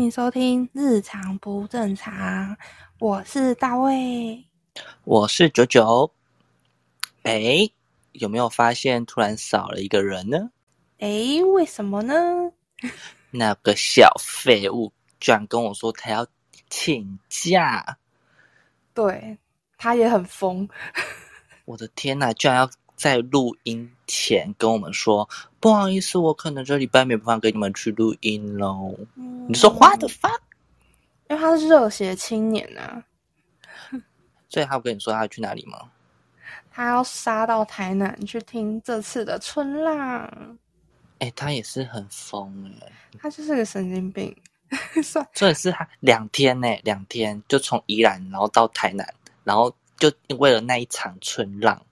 欢迎收听《日常不正常》，我是大卫。我是九九。哎，有没有发现突然少了一个人呢？哎，为什么呢？那个小废物居然跟我说他要请假，对他也很疯。我的天呐，居然要在录音前跟我们说不好意思，我可能这礼拜没办法跟你们去录音喽。你说 what the fuck？因为他是热血青年啊，所以他有跟你说他要去哪里吗？他要杀到台南去听这次的春浪。哎，他也是很疯哎，他就是个神经病。算重点是他两天呢，两天就从宜兰然后到台南，然后就为了那一场春浪，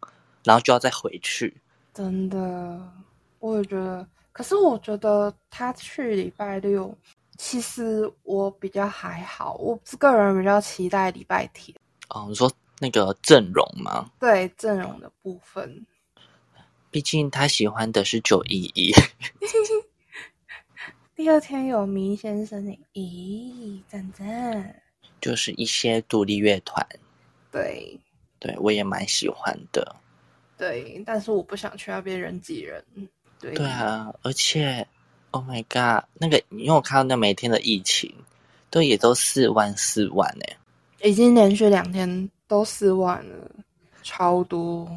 然后就要再回去。真的，我也觉得。可是我觉得他去礼拜六，其实我比较还好。我个人比较期待礼拜天。哦，你说那个阵容吗？对阵容的部分，毕竟他喜欢的是九一一。第二天有明先生的，咦，赞赞。就是一些独立乐团，对对我也蛮喜欢的。对，但是我不想去那边人挤人。对对啊，而且，Oh my God，那个因为我看到那每天的疫情，都也都四万四万呢、已经连续两天都四万了，超多。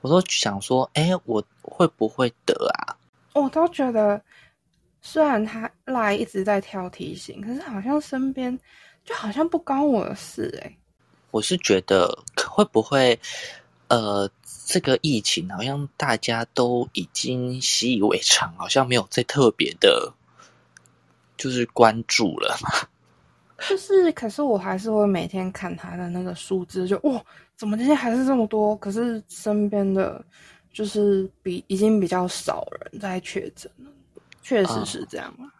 我都想说，哎，我会不会得啊？我都觉得，虽然他赖一直在挑提醒，可是好像身边就好像不关我的事哎、我是觉得可会不会，呃，这个疫情好像大家都已经习以为常，好像没有再特别的，就是关注了。就是，可是我还是会每天看他的那个数字，就哇，怎么今天还是这么多？可是身边的就是比已经比较少人在确诊了，确实是这样啊。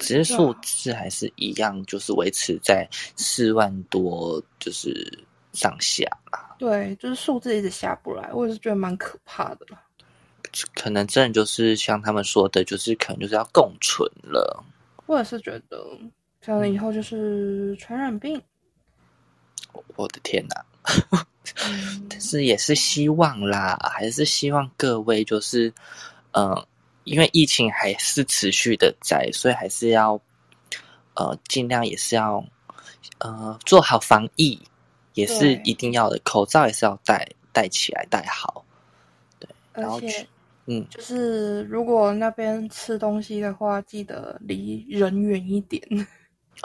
只是数字还是一样，就是维持在四万多，就是上下啦。对，就是数字一直下不来，我也是觉得蛮可怕的了。可能真的就是像他们说的，就是可能就是要共存了。我也是觉得，可能以后就是传染病。我的天哪！但是也是希望啦，还是希望各位就是，嗯、因为疫情还是持续的在，所以还是要，呃，尽量也是要，呃，做好防疫，也是一定要的，口罩也是要戴戴起来，戴好。对然后去，嗯，就是如果那边吃东西的话，记得离人远一点，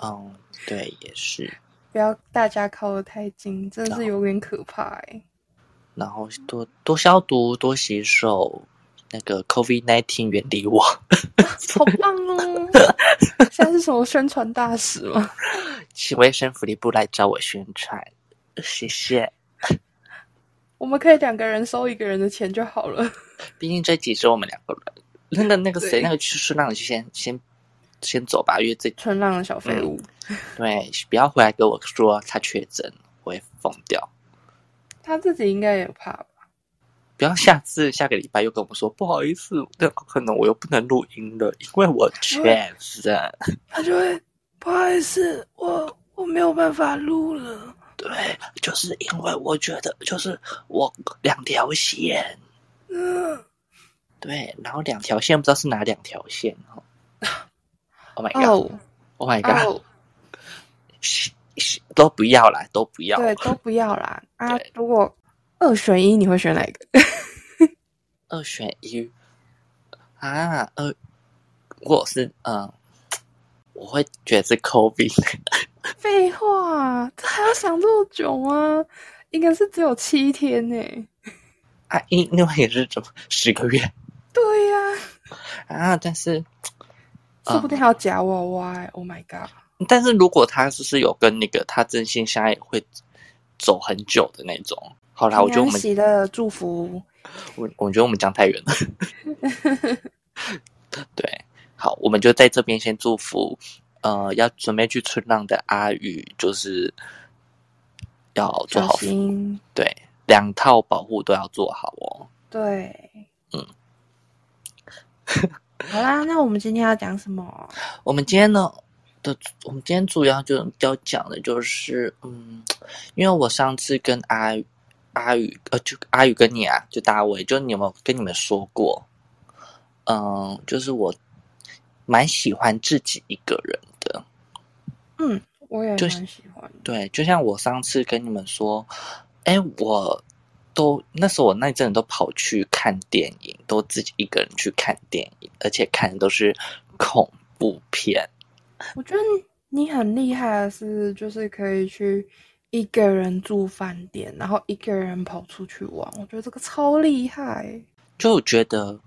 嗯，对，也是，不要大家靠得太近，真的是哦有点可怕哎、然后多多消毒，多洗手，那个 COVID nineteen 远离我。好棒哦！现在是什么宣传大使吗？请卫生福利部来找我宣传，谢谢。我们可以两个人收一个人的钱就好了。毕竟这集是我们两个人。那个那个谁，那个去顺浪，就先先先走吧，因为这春浪的小废物，对不要回来跟我说他确诊，我会疯掉。他自己应该也怕吧？不要下次下个礼拜又跟我们说不好意思，那可能我又不能录音了，因为我确诊。他就会不好意思，我我没有办法录了。对，就是因为我觉得，就是我两条线，嗯，对，然后两条线不知道是哪两条线哦。Oh my god！Oh、哦 my god！、哦，嘘嘘都不要啦，都不要。对，都不要啦啊对！如果二选一，你会选哪一个？二选一啊，二，我是嗯，我会觉得是 COVID，废话，这还要想这么久吗？应该是只有七天呢。啊，因另外也是怎么十个月对呀、啊，但是说不定还有假娃娃、欸。Oh my god！但是如果他就是有跟那个他真心相爱，会走很久的那种。好啦，我觉得我们喜的祝福，我我觉得我们讲太远了。对，好，我们就在这边先祝福，呃，要准备去春浪的阿宇，就是要做好，心对，两套保护都要做好哦。对，嗯，好啦，那我们今天要讲什么？我们今天呢的，我们今天主要就要讲的就是，嗯，因为我上次跟阿阿宇，呃，就阿宇跟你啊，就大卫，就你有没有跟你们说过？嗯，就是我蛮喜欢自己一个人的。嗯，我也很喜欢。对，就像我上次跟你们说，哎，我都那时候我那阵都跑去看电影，都自己一个人去看电影，而且看的都是恐怖片。我觉得你很厉害的是，就是可以去一个人住饭店，然后一个人跑出去玩。我觉得这个超厉害。就觉得。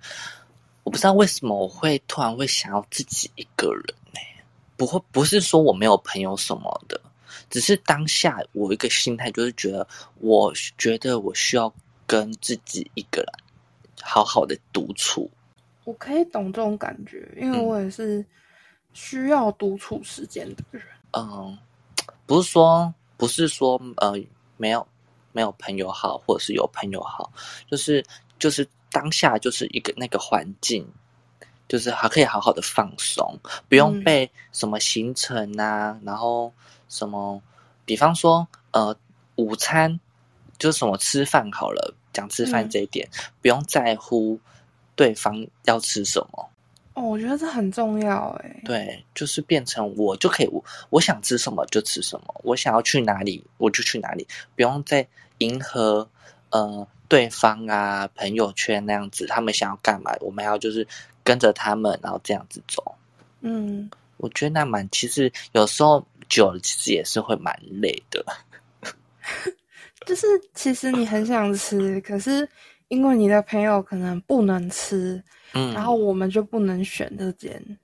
我不知道为什么我会突然会想要自己一个人呢？不会，不是说我没有朋友什么的，只是当下我一个心态就是觉得，我觉得我需要跟自己一个人好好的独处。我可以懂这种感觉，因为我也是需要独处时间的人。嗯，不是说不是说呃没有没有朋友好，或者是有朋友好，就是就是。当下就是一个那个环境，就是还可以好好的放松，不用被什么行程啊，然后什么，比方说呃，午餐就是什么吃饭好了，讲吃饭这一点，不用在乎对方要吃什么。哦，我觉得这很重要哎。对，就是变成我就可以，我我想吃什么就吃什么，我想要去哪里我就去哪里，不用再迎合呃。对方啊，朋友圈那样子，他们想要干嘛，我们要就是跟着他们，然后这样子走。嗯，我觉得那蛮，其实有时候久了，其实也是会蛮累的。就是其实你很想吃，可是因为你的朋友可能不能吃，嗯，然后我们就不能选这间。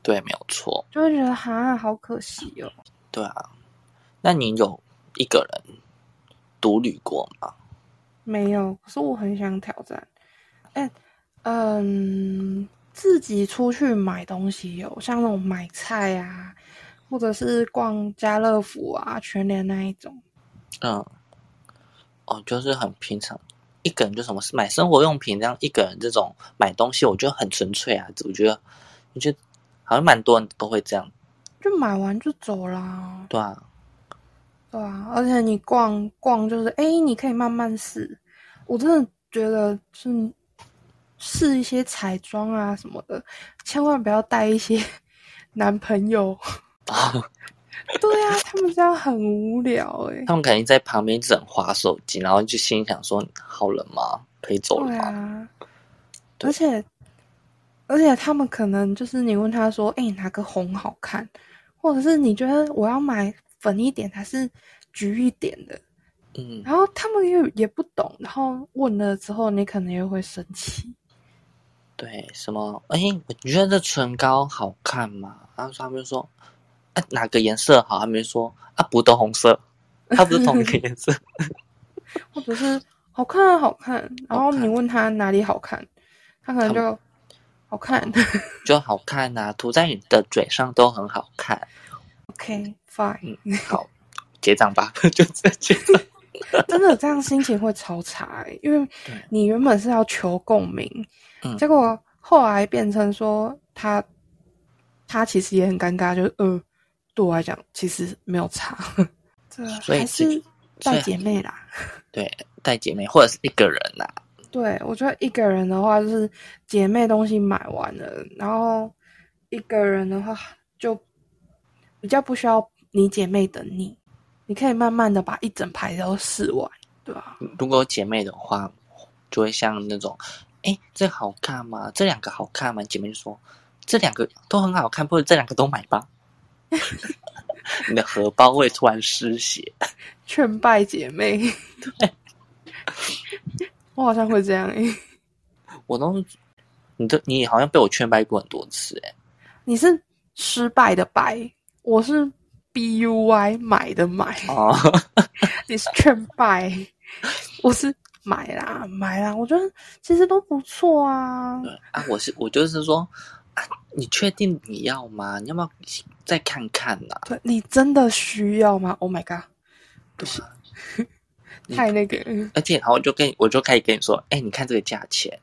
对，没有错。就会觉得哈，好可惜哦。对啊，那你有一个人独旅过吗？没有，可是我很想挑战。哎，嗯，自己出去买东西有，像那种买菜啊，或者是逛家乐福啊、全联那一种。嗯，哦，就是很平常，一个人就什么买生活用品这样，一个人这种买东西，我觉得很纯粹啊。我觉得，我觉得好像蛮多人都会这样，就买完就走啦。对啊。对啊，而且你逛逛就是，哎，你可以慢慢试。我真的觉得是试一些彩妆啊什么的，千万不要带一些 男朋友。对啊，他们这样很无聊哎。他们肯定在旁边整划手机，然后就心想说：“好了吗？可以走了吗？”而且而且他们可能就是你问他说：“哎，哪个红好看？”或者是你觉得我要买。粉一点还是橘一点的，嗯，然后他们又也不懂，然后问了之后，你可能又会生气。对，什么？哎，我觉得这唇膏好看吗？然后他们就说，哎，哪个颜色好？他们就说啊，不都红色，它不是同一个颜色。或者是好看啊，好看。然后你问他哪里好看，他可能 就好看，就好看呐，涂在你的嘴上都很好看。OK，fine，好，结账吧，就这结账。真的这样心情会超差，因为你原本是要求共鸣，结果后来变成说他他其实也很尴尬，就是呃，对我来讲其实没有差，这还是带姐妹啦，对，带姐妹或者是一个人啦。对，我觉得一个人的话就是姐妹东西买完了，然后一个人的话就。比较不需要你姐妹等你，你可以慢慢的把一整排都试完，对吧？如果姐妹的话，就会像那种，哎，这好看吗？这两个好看吗？姐妹就说这两个都很好看，不如这两个都买吧。你的荷包会突然失血，劝败姐妹。对，我好像会这样诶。我都，你都你好像被我劝败过很多次诶。你是失败的败。我是 B U Y 买的买，哦，你是劝败，我是买啦买啦，我觉得其实都不错啊。对啊，我是我就是说啊，你确定你要吗？你要不要再看看呐、对你真的需要吗？Oh my god，不是，你 太那个，而且然后我就跟你我就开始跟你说，哎，你看这个价钱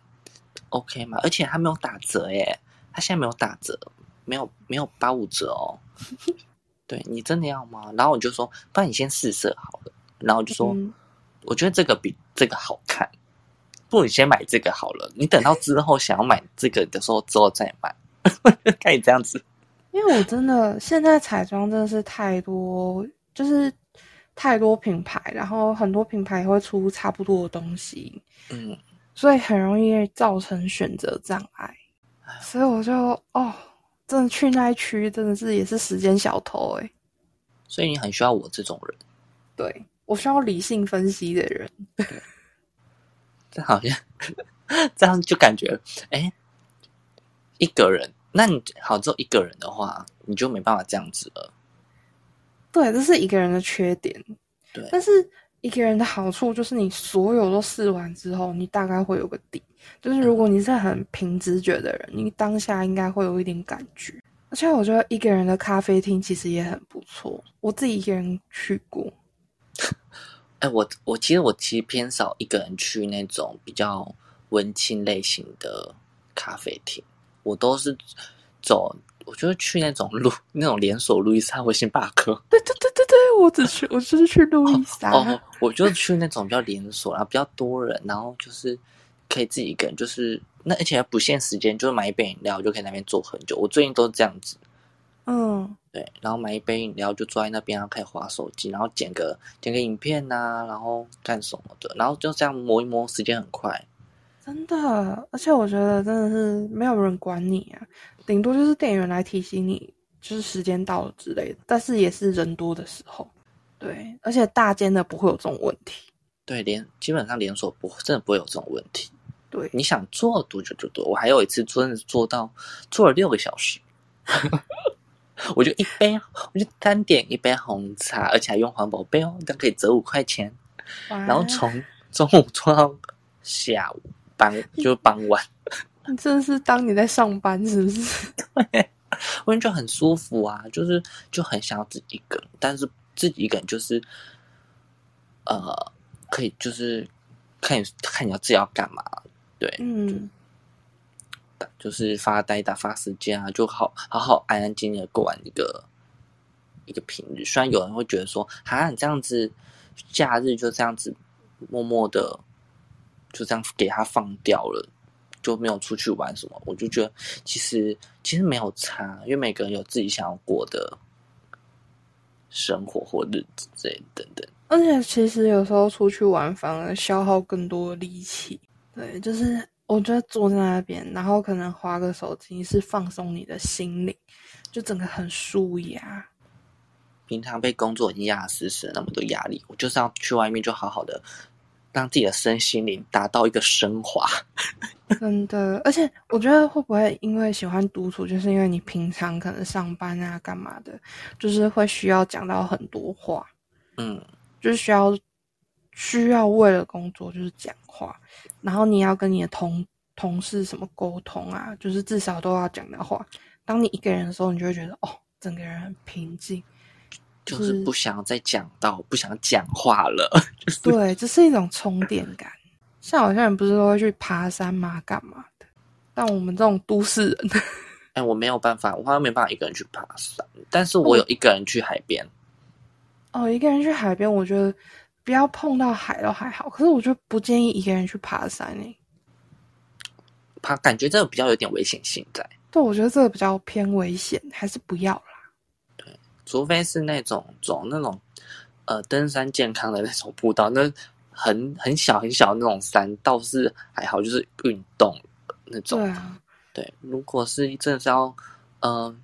，OK 吗？而且它没有打折耶，它现在没有打折，没有没有八五折哦。对你真的要吗？然后我就说，不然你先试色好了。然后我就说，嗯我觉得这个比这个好看，不如你先买这个好了。你等到之后想要买这个的时候之后再买，可以这样子。因为我真的现在彩妆真的是太多，就是太多品牌，然后很多品牌也会出差不多的东西，嗯，所以很容易造成选择障碍。所以我就哦，真的去那一区真的是也是时间小偷诶、所以你很需要我这种人。对我需要理性分析的人。这好像这样就感觉，哎，一个人，那你好，只有一个人的话，你就没办法这样子了。对，这是一个人的缺点。对但是一个人的好处就是你所有都试完之后，你大概会有个底。就是如果你是很凭直觉的人，你当下应该会有一点感觉。而且我觉得一个人的咖啡厅其实也很不错，我自己一个人去过。哎，我我其实我其实偏少一个人去那种比较文青类型的咖啡厅，我都是走，我就是去那种路那种连锁路易莎或星巴克。对对对对对，我只去，我就是去路易莎。哦，我就去那种比较连锁，然后比较多人，然后就是可以自己一个人，就是那而且还不限时间，就是买一杯饮料就可以在那边坐很久。我最近都是这样子，嗯，对，然后买一杯饮料就坐在那边，然后开始划手机，然后剪个剪个影片呐、然后干什么的，然后就这样磨一磨，时间很快。真的，而且我觉得真的是没有人管你啊，顶多就是店员来提醒你，就是时间到了之类的。但是也是人多的时候，对，而且大间的不会有这种问题。对，连基本上连锁不真的不会有这种问题。对，你想做多久就多。我还有一次真的做到做了六个小时，我就一杯，我就单点一杯红茶，而且还用环保杯哦，但可以折五块钱。然后从中午做到下午傍，就是傍晚，你 真的是当你在上班是不是？对我就觉得很舒服啊，就是就很想要自己一个人，但是自己一个人就是呃，可以就是看你看你要自己要干嘛，对，嗯，就是发呆打发时间啊，就好好好安安静静的过完一个一个平日。虽然有人会觉得说，啊，你这样子假日就这样子默默的就这样给他放掉了，就没有出去玩什么。我就觉得其实其实没有差，因为每个人有自己想要过的生活或日子之类等等。而且其实有时候出去玩反而消耗更多力气。对，就是我觉得坐在那边，然后可能划个手机是放松你的心灵，就整个很舒压。平常被工作已经压得死死的那么多压力，我就是要去外面就好好的让自己的身心灵达到一个升华。真的，而且我觉得会不会因为喜欢独处，就是因为你平常可能上班啊干嘛的，就是会需要讲到很多话，嗯，就是需要需要为了工作就是讲话，然后你要跟你的同同事什么沟通啊，就是至少都要讲的话。当你一个人的时候，你就会觉得哦，整个人很平静。就是不想再讲到，不想讲话了。就是对，这是一种充电感。像有些人不是都会去爬山吗？干嘛的？但我们这种都市人，哎，我没有办法，我好像没办法一个人去爬山，但是我有一个人去海边。哦，一个人去海边，我觉得不要碰到海都还好。可是我就不建议一个人去爬山诶、爬感觉这个比较有点危险性在，对，我觉得这个比较偏危险，还是不要啦。除非是那种走那种呃登山健康的那种步道，那很很小很小的那种山倒是还好，就是运动那种。对啊，对，如果是真的是要，嗯、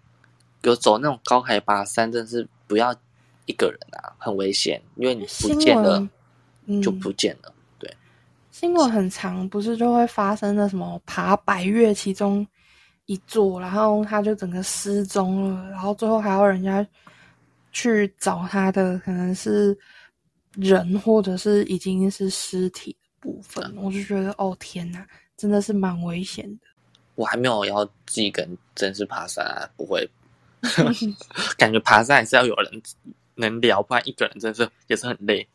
有走那种高海拔山，真的是不要一个人啊，很危险，因为你不见了嗯就不见了。对，新闻很长，不是就会发生的什么爬百越其中一座，然后他就整个失踪了，然后最后还要人家去找他的可能是人，或者是已经是尸体的部分，我就觉得哦天哪，真的是蛮危险的。我还没有要自己跟真是爬山啊，不会，感觉爬山还是要有人能聊，不然一个人真是也是很累。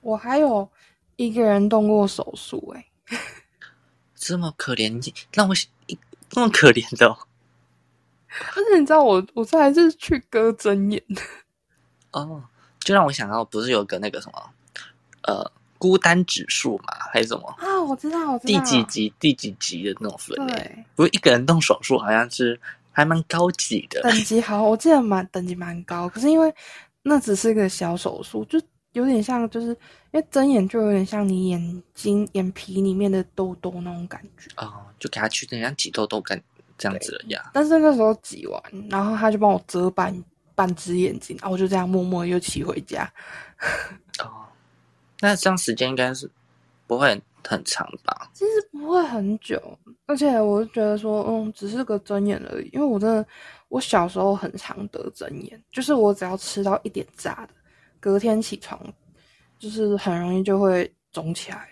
我还有一个人动过手术，哎，这么可怜，让我那么可怜的。而且你知道我，我这还是去割针眼 哦，就让我想到，不是有个那个什么，呃，孤单指数嘛，还是什么啊？我知道，我知道，第几集、第几集的那种分类。不是一个人动手术，好像是还蛮高级的等级。好，我记得蛮等级蛮高，可是因为那只是一个小手术，就有点像，就是因为睁眼就有点像你眼睛眼皮里面的痘痘那种感觉哦，就给他去那样挤痘痘感。这样子的呀，但是那时候挤完，然后他就帮我遮半半只眼睛，然后我就这样默默又骑回家。哦，那这样时间应该是不会很长吧？其实不会很久，而且我就觉得说，嗯，只是个睁眼而已。因为我真的，我小时候很常得睁眼，就是我只要吃到一点炸的，隔天起床就是很容易就会肿起来了。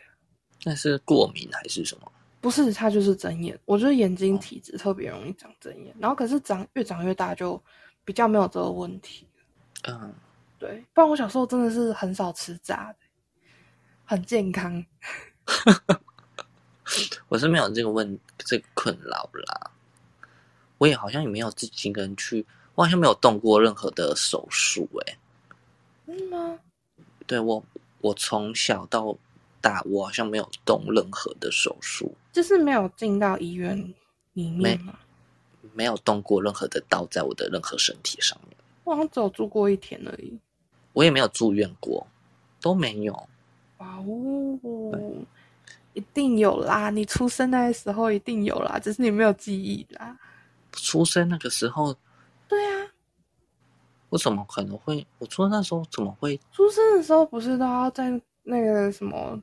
那是过敏还是什么？不是，它就是针眼。我觉得眼睛体质特别容易长针眼，然后可是长越长越大就比较没有这个问题。嗯，对。不然我小时候真的是很少吃炸的，很健康。我是没有这个问这个困扰啦。我也好像也没有自己一个人去，我好像没有动过任何的手术。哎，真的吗？对我，我从小到。大我好像没有动任何的手术，就是没有进到医院里面吗？没有动过任何的刀在我的任何身体上面。我好像只有住过一天而已。我也没有住院过，都没有。哇哦，一定有啦！你出生那个时候一定有啦，只是你没有记忆啦。出生那个时候？对啊。我怎么可能会？我出生那时候怎么会？出生的时候不是都要在那个什么？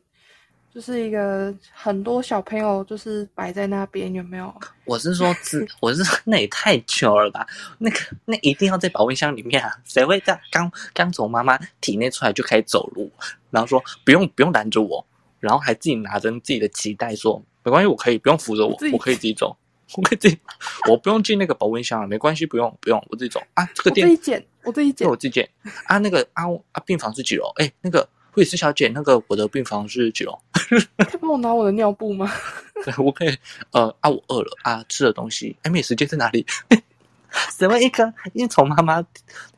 就是一个很多小朋友就是摆在那边，有没有？我是说，只 我是说，那也太久了吧？那个那一定要在保温箱里面啊！谁会在刚刚从妈妈体内出来就开始走路，然后说不用不用拦着我，然后还自己拿着自己的脐带说没关系，我可以不用扶着我，我可以自己走，我可以自己，我不用进那个保温箱了，没关系，不用不用，我自己走啊！这个店我自己捡，我自己捡，我自己捡啊！那个啊啊，病房是几楼？哎，那个。护士小姐，那个我的病房是几楼？可以帮我拿我的尿布吗？对，我可以。呃，啊，我饿了啊，吃的东西。哎，美食街在哪里？什么一个？因为从妈妈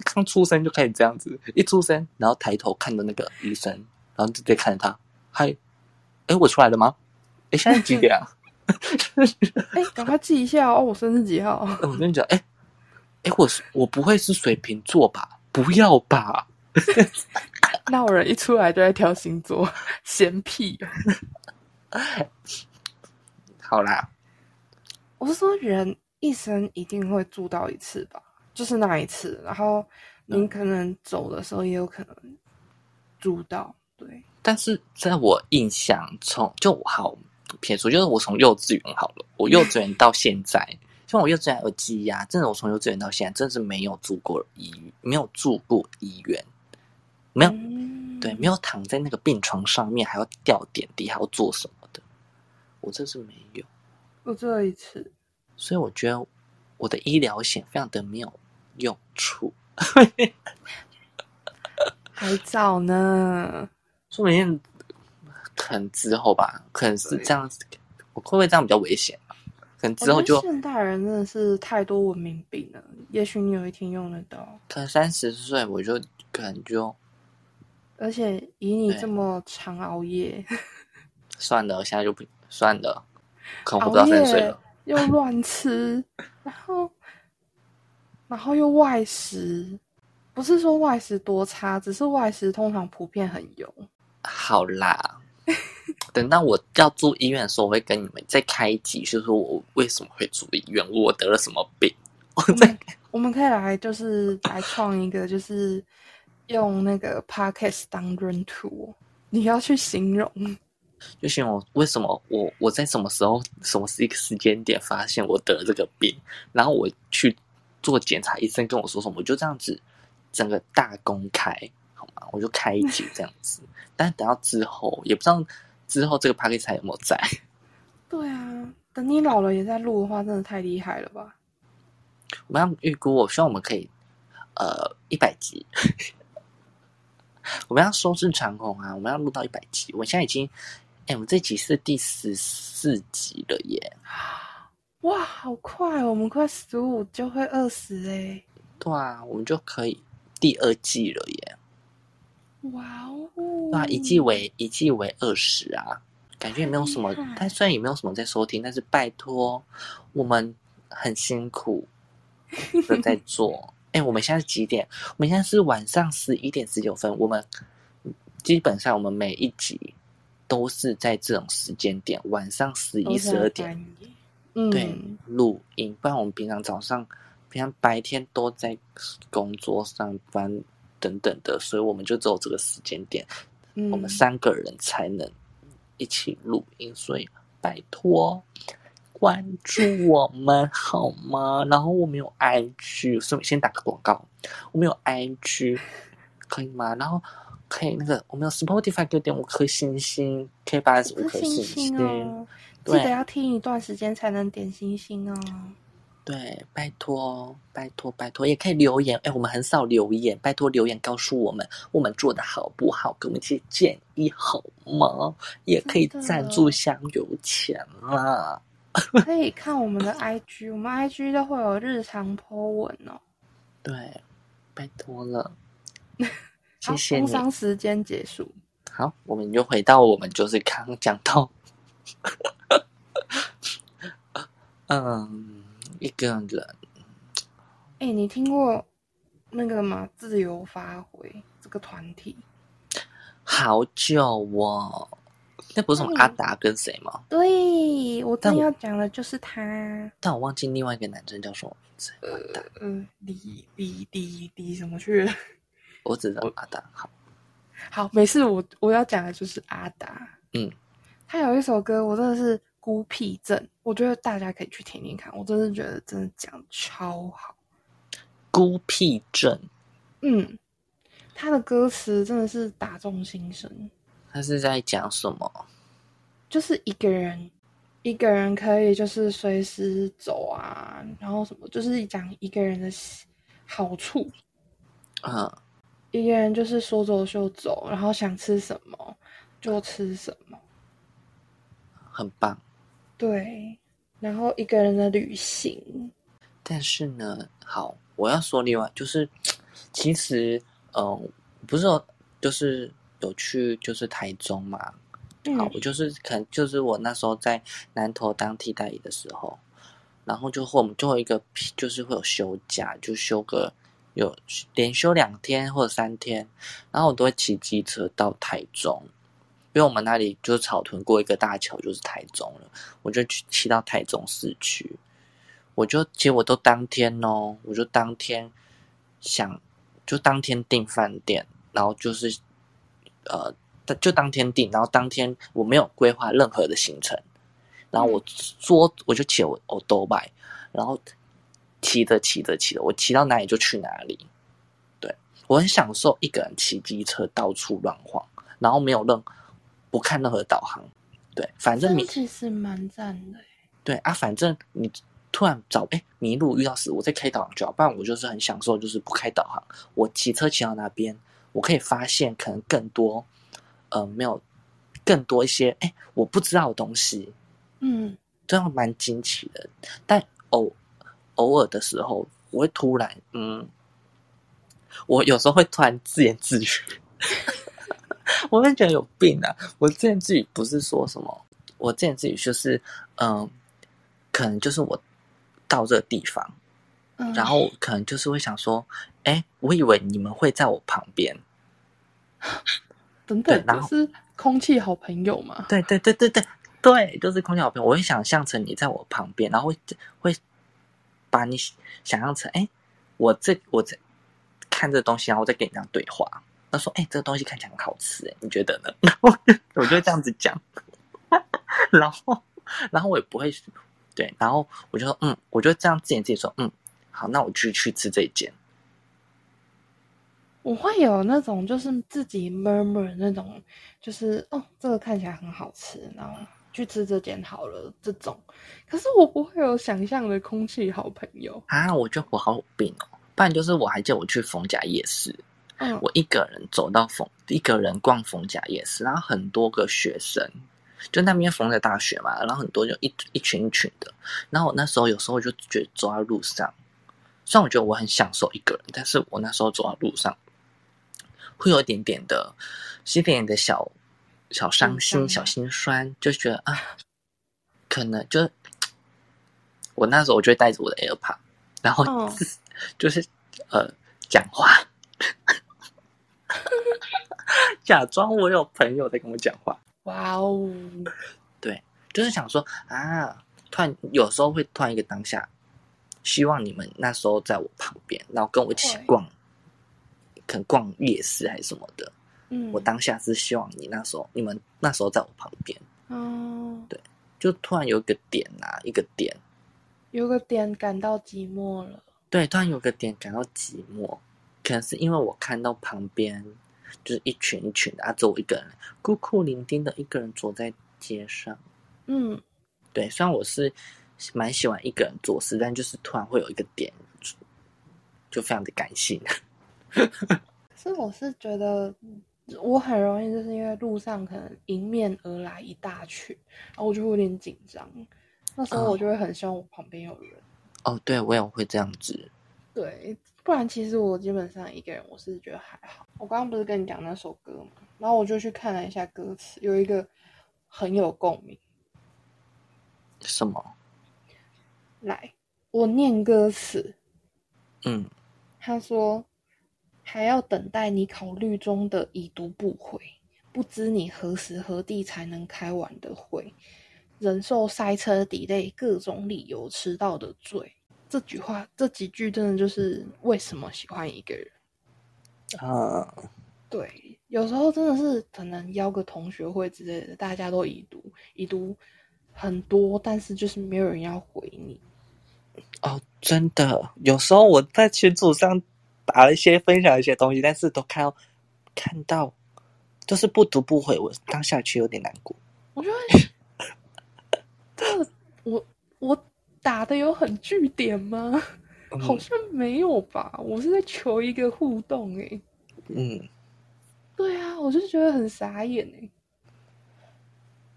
刚出生就开始这样子，一出生然后抬头看着那个医生，然后直接看着他。嗨，哎，我出来了吗？哎，现在几点啊？哎，赶快记一下哦，我生日几号？我跟你讲，哎，哎，我是我不会是水瓶座吧？不要吧？那我人一出来就在挑星座，嫌屁。好啦，我是说，人一生一定会住到一次吧，就是那一次。然后你可能走的时候也有可能住到，对。但是在我印象从就好撇除，就是我从幼稚园好了，我幼稚园到现在，像我幼稚园有记忆啊，真的，我从幼稚园到现在，真的是没有住过医院，没有住过医院。没有，对，没有躺在那个病床上面，还要吊点滴，还要做什么的，我这是没有。我这一次，所以我觉得我的医疗险非常的没有用处。还早呢，说不定可能之后吧，可能是这样子，我会不会这样比较危险可能之后就现代人真的是太多文明病了，也许你有一天用得到。可能三十岁我就可能就。而且以你这么常熬夜，算了，现在就不算了，可能不到三岁了。又乱吃，然后，然后又外食，不是说外食多差，只是外食通常普遍很油。好啦，等到我要住医院的时候，我会跟你们再开一集，就是说我为什么会住医院，我得了什么病。我们我们可以来，就是来创一个，就是。用那个 podcast 当闰土，你要去形容，就形容为什么我我在什么时候什么时一个时间点发现我得了这个病，然后我去做检查，医生跟我说什么，我就这样子整个大公开，好吗？我就开一集这样子。但是等到之后，也不知道之后这个 p a r k 才有没有在。对啊，等你老了也在录的话，真的太厉害了吧？我们要预估，我希望我们可以呃一百集。我们要收视长虹啊！我们要录到一百集。我现在已经，哎，我们这集是第十四集了耶！哇，好快！我们快十五就会二十哎。对啊，我们就可以第二季了耶！哇哦！哇，一季为一季为二十啊，感觉也没有什么。但虽然也没有什么在收听，但是拜托，我们很辛苦的在做。哎，我们现在是几点？我们现在是晚上十一点十九分。我们基本上我们每一集都是在这种时间点，晚上十一十二点，对，录音。不然我们平常早上、平常白天都在工作上班等等的，所以我们就只有这个时间点，我们三个人才能一起录音。所以拜托。关注我们好吗？然后我们有 IG，顺便先打个广告。我们有 IG，可以吗？然后可以那个，我们有 Spotify，给点五颗星星，可以把五颗星星哦。记得要听一段时间才能点星星哦。对，拜托，拜托，拜托，也可以留言。哎，我们很少留言，拜托留言告诉我们我们做的好不好，给我们一些建议好吗？也可以赞助香油钱啦。可以看我们的 IG，我们 IG 都会有日常 po 文哦。对，拜托了，谢谢你。工商时间结束，好，我们就回到我们就是刚讲到，嗯，一个人。哎，你听过那个吗？自由发挥这个团体，好久哦。那不是什么阿达跟谁吗？对，我正要讲的就是他。但我忘记另外一个男生叫什么名字。呃呃，李李李李什么去了？我只知道阿达。好，好，没事。我我要讲的就是阿达。嗯，他有一首歌，我真的是孤僻症，我觉得大家可以去听听看。我真的觉得真的讲超好。孤僻症。嗯，他的歌词真的是打中心声。他是在讲什么？就是一个人，一个人可以就是随时走啊，然后什么，就是讲一个人的好处。啊，一个人就是说走就走，然后想吃什么就吃什么，很棒。对，然后一个人的旅行。但是呢，好，我要说另外就是，其实，嗯，不是说就是。有去就是台中嘛，好，我就是可能就是我那时候在南投当替代役的时候，然后就会我们就会一个就是会有休假，就休个有连休两天或者三天，然后我都会骑机车到台中，因为我们那里就是草屯过一个大桥就是台中了，我就去骑到台中市区，我就其实我都当天哦，我就当天想就当天订饭店，然后就是。呃，就当天订，然后当天我没有规划任何的行程，然后我说我就骑我我都拜，然后骑着骑着骑着，我骑到哪里就去哪里。对我很享受一个人骑机车到处乱晃，然后没有任不看任何导航。对，反正你其实蛮赞的。对啊，反正你突然找哎迷路遇到死，我在开导航就好。不然我就是很享受，就是不开导航，我骑车骑到那边。我可以发现可能更多，呃，没有更多一些哎，我不知道的东西，嗯，这样蛮惊奇的。但偶偶尔的时候，我会突然，嗯，我有时候会突然自言自语，我会觉得有病啊！我自言自语不是说什么，我自言自语就是，嗯，可能就是我到这个地方。然后可能就是会想说，哎，我以为你们会在我旁边，等等，就是空气好朋友嘛。对对对对对对，就是空气好朋友。我会想象成你在我旁边，然后会会把你想象成，哎，我这我这看这东西，然后我再跟你这样对话。他说，哎，这个东西看起来很好吃，哎，你觉得呢？然后我就这样子讲，然后然后我也不会对，然后我就说，嗯，我就这样自言自语说，嗯。好，那我就去吃这一间。我会有那种就是自己 murmur 那种，就是哦，这个看起来很好吃，然后去吃这间好了这种。可是我不会有想象的空气好朋友啊！我觉得我好有病哦。不然就是我还叫我去逢甲夜市，嗯，我一个人走到逢一个人逛逢甲夜市，然后很多个学生，就那边逢甲大学嘛，然后很多就一一群一群的。然后我那时候有时候就觉得走在路上，虽然我觉得我很享受一个人，但是我那时候走在路上。会有一点点的，一点点的小小伤心、小心酸，就觉得啊，可能就我那时候我就会带着我的 AirPod，然后就是呃讲话，假装我有朋友在跟我讲话。哇哦，对，就是想说啊，突然有时候会突然一个当下，希望你们那时候在我旁边，然后跟我一起逛。可能逛夜市还是什么的，嗯，我当下是希望你那时候，你们那时候在我旁边，哦，对，就突然有一个点啊，一个点，有个点感到寂寞了，对，突然有个点感到寂寞，可能是因为我看到旁边就是一群一群的啊，只有我一个人孤苦伶仃的一个人坐在街上，嗯，对，虽然我是蛮喜欢一个人做事，但就是突然会有一个点，就非常的感性。可是我是觉得，我很容易就是因为路上可能迎面而来一大群，然后我就会有点紧张。那时候我就会很希望我旁边有人。哦，对，我也会这样子。对，不然其实我基本上一个人，我是觉得还好。我刚刚不是跟你讲那首歌嘛，然后我就去看了一下歌词，有一个很有共鸣。什么？来，我念歌词。嗯，他说。还要等待你考虑中的已读不回，不知你何时何地才能开完的会，忍受塞车抵累，各种理由迟到的罪。这句话，这几句真的就是为什么喜欢一个人啊？对，有时候真的是可能邀个同学会之类的，大家都已读，已读很多，但是就是没有人要回你。哦，真的，有时候我在群组上。打了一些分享一些东西，但是都看到看到就是不读不回，我当下却有点难过。我觉得这我我打的有很据点吗？好像没有吧。我是在求一个互动哎。嗯，对啊，我就觉得很傻眼哎。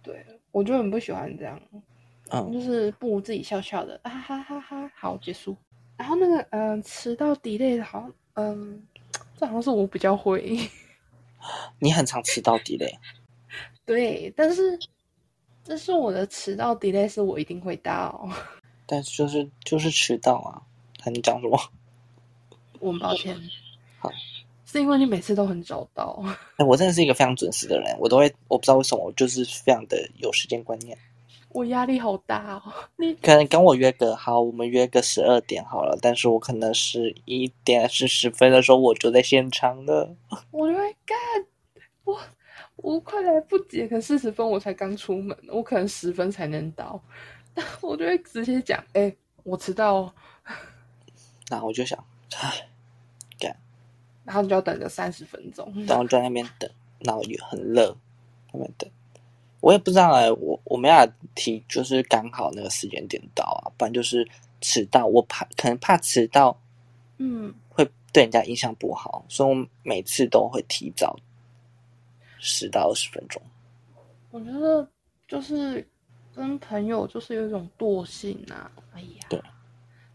对，我就很不喜欢这样。嗯，就是不如自己笑笑的啊哈哈哈，好结束。然后那个嗯，迟到 delay 好像嗯，这好像是我比较会。你很常迟到 delay。对，但是这是我的迟到 delay，是我一定会到。但是就是就是迟到啊！你讲什么？我很抱歉。好，是因为你每次都很早到。哎，我真的是一个非常准时的人，我都会，我不知道为什么，我就是非常的有时间观念。我压力好大哦！你可能跟我约个好，我们约个十二点好了。但是我可能十一点是十分的时候，我就在现场了。我就会干，我我快来不及，可四十分我才刚出门，我可能十分才能到。我就会直接讲，哎，我迟到。那我就想，唉，干。然后你就要等个三十分钟，然后在那边等，然后也很热，那边等。我也不知道哎，我我们俩提就是刚好那个时间点到啊，不然就是迟到。我怕可能怕迟到，嗯，会对人家印象不好，所以我每次都会提早十到二十分钟。我觉得就是跟朋友就是有一种惰性啊，哎呀，对，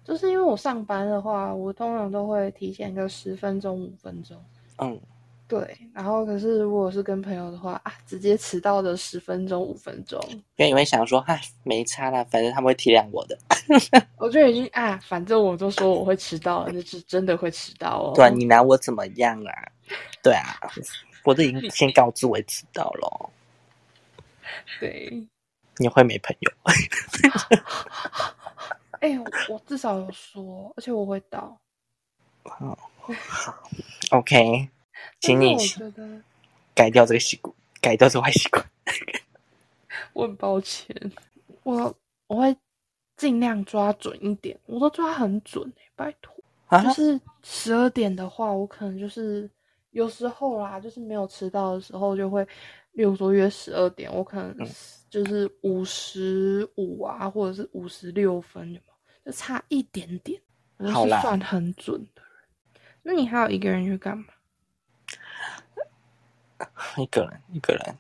就是因为我上班的话，我通常都会提前个十分钟、五分钟，嗯。对，然后可是如果是跟朋友的话啊，直接迟到的十分钟、五分钟，因为你会想说，嗨，没差啦，反正他们会体谅我的。我就已经啊，反正我都说我会迟到了，那是真的会迟到哦。对啊，你拿我怎么样啊？对啊，我都已经先告知我迟到了。对，你会没朋友？哎，我至少有说，而且我会到。好，OK。请你改掉这个习惯，改掉这坏习惯。我很抱歉，我我会尽量抓准一点，我都抓很准哎，拜托。就是十二点的话，我可能就是有时候啦，就是没有迟到的时候，就会，例如说约十二点，我可能就是五十五啊，或者是五十六分，就差一点点。我是算很准的人。那你还有一个人去干嘛？一个人，一个人，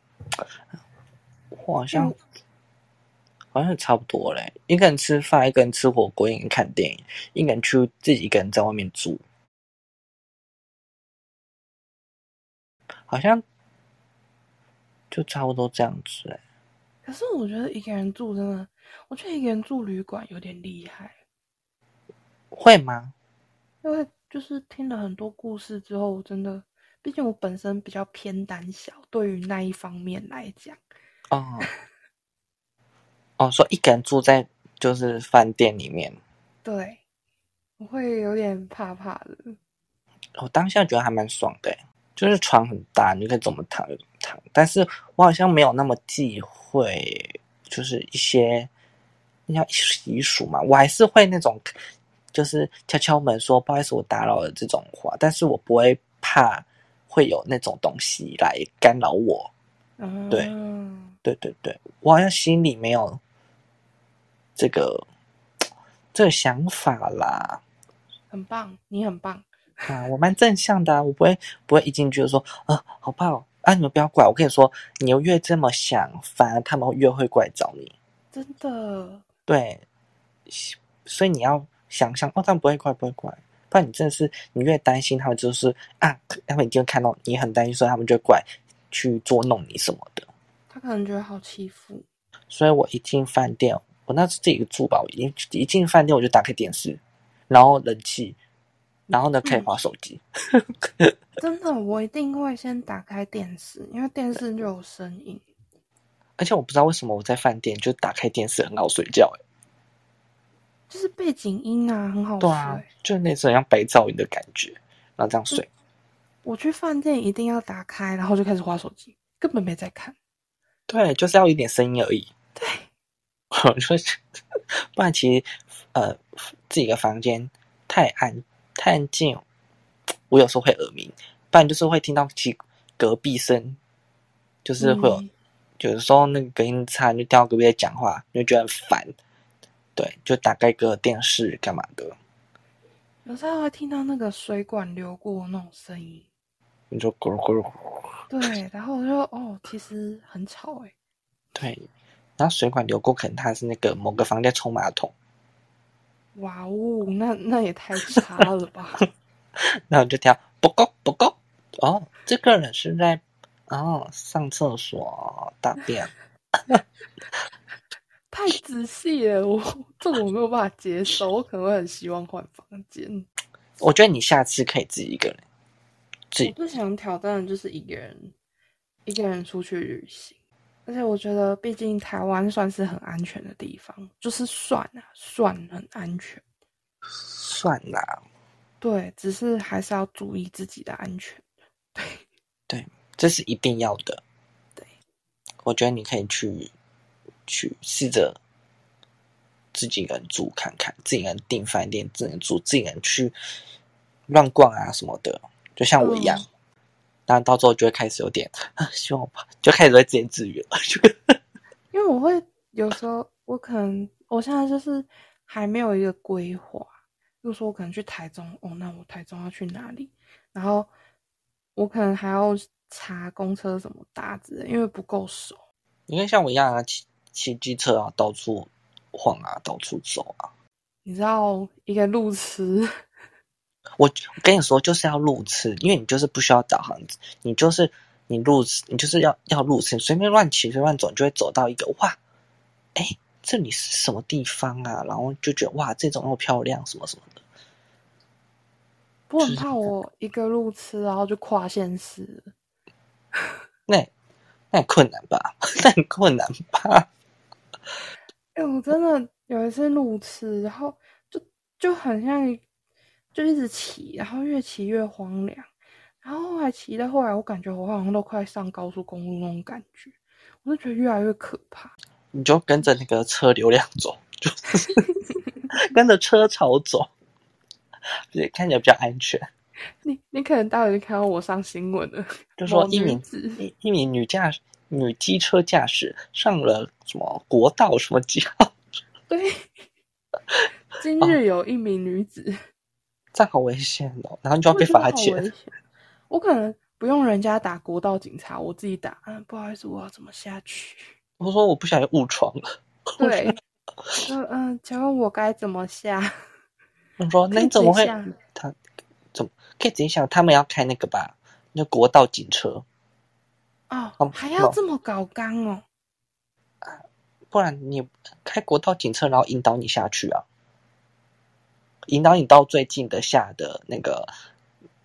我好像好像差不多嘞。一个人吃饭，一个人吃火锅，一个人看电影，一个人去自己一个人在外面住，好像就差不多这样子哎。可是我觉得一个人住真的，我觉得一个人住旅馆有点厉害。会吗？因为就是听了很多故事之后，真的，毕竟我本身比较偏胆小，对于那一方面来讲，哦，哦，说一个人住在就是饭店里面，对，我会有点怕怕的。我当下觉得还蛮爽的，就是床很大，你可以怎么躺就躺，但是我好像没有那么忌讳，就是一些要习俗嘛，我还是会那种。就是敲敲门说不好意思，我打扰了这种话，但是我不会怕会有那种东西来干扰我。对，对对对，我好像心里没有这个这个想法啦。很棒，你很棒啊！我蛮正向的，我不会不会一进去就说啊好怕哦啊！你们不要怪我，跟你说，你越这么想，反而他们越会过来找你。真的，对，所以你要。想象哦，他们不会怪，不会怪。不然你真的是，你越担心他们，就是啊，他们一定会看到你很担心，所以他们就过来去捉弄你什么的。他可能觉得好欺负。所以我一进饭店，我那是自己住吧，我一一进饭店我就打开电视，然后冷气，然后呢可以划手机。真的，我一定会先打开电视，因为电视就有声音。而且我不知道为什么我在饭店就打开电视很好睡觉，哎。就是背景音啊，很好睡。对啊，就是那种像白噪音的感觉，然后这样睡。我去饭店一定要打开，然后就开始划手机，根本没在看。对，就是要一点声音而已。对，我说，不然其实呃，自己的房间太暗太安静，我有时候会耳鸣。不然就是会听到其隔壁声，就是会有，有的时候那个隔音差，就听到隔壁在讲话，就觉得很烦。对，就打开个电视干嘛的？有时候会听到那个水管流过那种声音，你就咕噜咕噜。对，然后我就哦，其实很吵哎。对，然后水管流过，可能它是那个某个房间冲马桶。哇哦，那那也太差了吧！然后就跳不够不够哦，这个人是在哦上厕所大便。太仔细了，我这种我没有办法接受，我可能会很希望换房间。我觉得你下次可以自己一个人。我最想挑战的就是一个人，一个人出去旅行。而且我觉得，毕竟台湾算是很安全的地方，就是算啊，算很安全。算啦。对，只是还是要注意自己的安全。对，对，这是一定要的。对，我觉得你可以去。去试着自己一个人住看看，自己一个人订饭店，自己人住，自己人去乱逛啊什么的，就像我一样。但到时候就会开始有点希望吧，就开始会自言自语了。因为我会有时候，我可能我现在就是还没有一个规划。比如说，我可能去台中，哦，那我台中要去哪里？然后我可能还要查公车怎么搭之类，因为不够熟。你看，像我一样啊。骑机车啊，到处晃啊，到处走啊。你知道一个路痴，我我跟你说就是要路痴，因为你就是不需要导航，你就是你路痴，你就是要要路痴，随便乱骑随便乱走，就会走到一个哇，哎，这里是什么地方啊？然后就觉得哇，这种又漂亮，什么什么的。不很怕我一个路痴，然后就跨县市。那那很困难吧？那很困难吧？哎，我真的有一次路痴，然后就就很像，就一直骑，然后越骑越荒凉，然后后来骑到后来，我感觉我好像都快上高速公路那种感觉，我就觉得越来越可怕。你就跟着那个车流量走，就 跟着车潮走，对看起来比较安全。你你可能待会就看到我上新闻了，就说一名一一名女驾驶女机车驾驶上了什么国道什么几号，对，今日有一名女子，这样好危险哦，然后你就要被罚钱。我可能不用人家打国道警察，我自己打。嗯，不好意思，我要怎么下去？我说我不小心误闯了，对，嗯嗯，请问我该怎么下？我说那你怎么会他怎么可以直接想他们要开那个吧？那国道警车，哦哦，还要这么搞刚哦？不然你开国道警车，然后引导你下去啊，引导你到最近的下的那个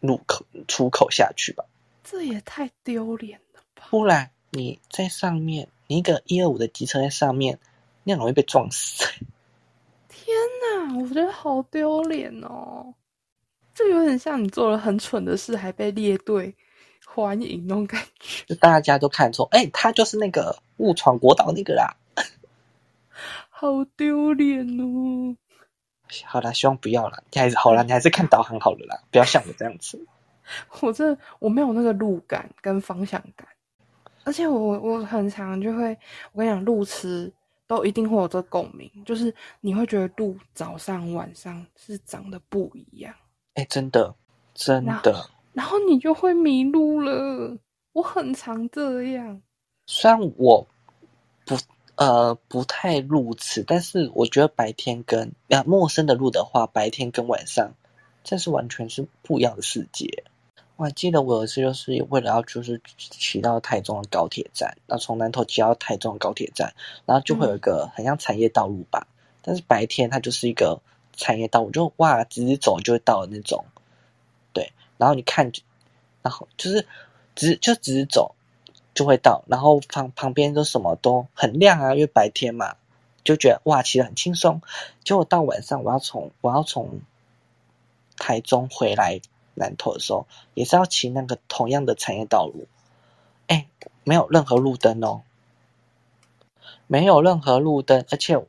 路口出口下去吧。这也太丢脸了吧！不然你在上面，你一个一二五的机车在上面，你很容易被撞死。天哪，我觉得好丢脸哦！这有点像你做了很蠢的事，还被列队欢迎那种感觉，就大家都看错，哎、他就是那个误闯国道那个啦。好丢脸哦！好啦，希望不要啦。你还是好啦，你还是看导航好了啦，不要像我这样子。我这我没有那个路感跟方向感，而且我我很常就会，我跟你讲，路痴都一定会有这共鸣，就是你会觉得路早上晚上是长得不一样，哎、真的，真的。然后你就会迷路了。我很常这样，虽然我不呃不太路痴，但是我觉得白天跟啊陌生的路的话，白天跟晚上，这是完全是不一样的世界。我还记得我有一次就是为了要就是骑到台中的高铁站，然后从南投骑到台中的高铁站，然后就会有一个很像产业道路吧，但是白天它就是一个产业道路，就哇直直走就会到的那种，然后你看，然后就是直就直直走就会到，然后旁旁边都什么都很亮啊，因为白天嘛，就觉得哇骑得很轻松。结果到晚上我要从我要从台中回来南投的时候，也是要骑那个同样的产业道路，哎，没有任何路灯哦，没有任何路灯，而且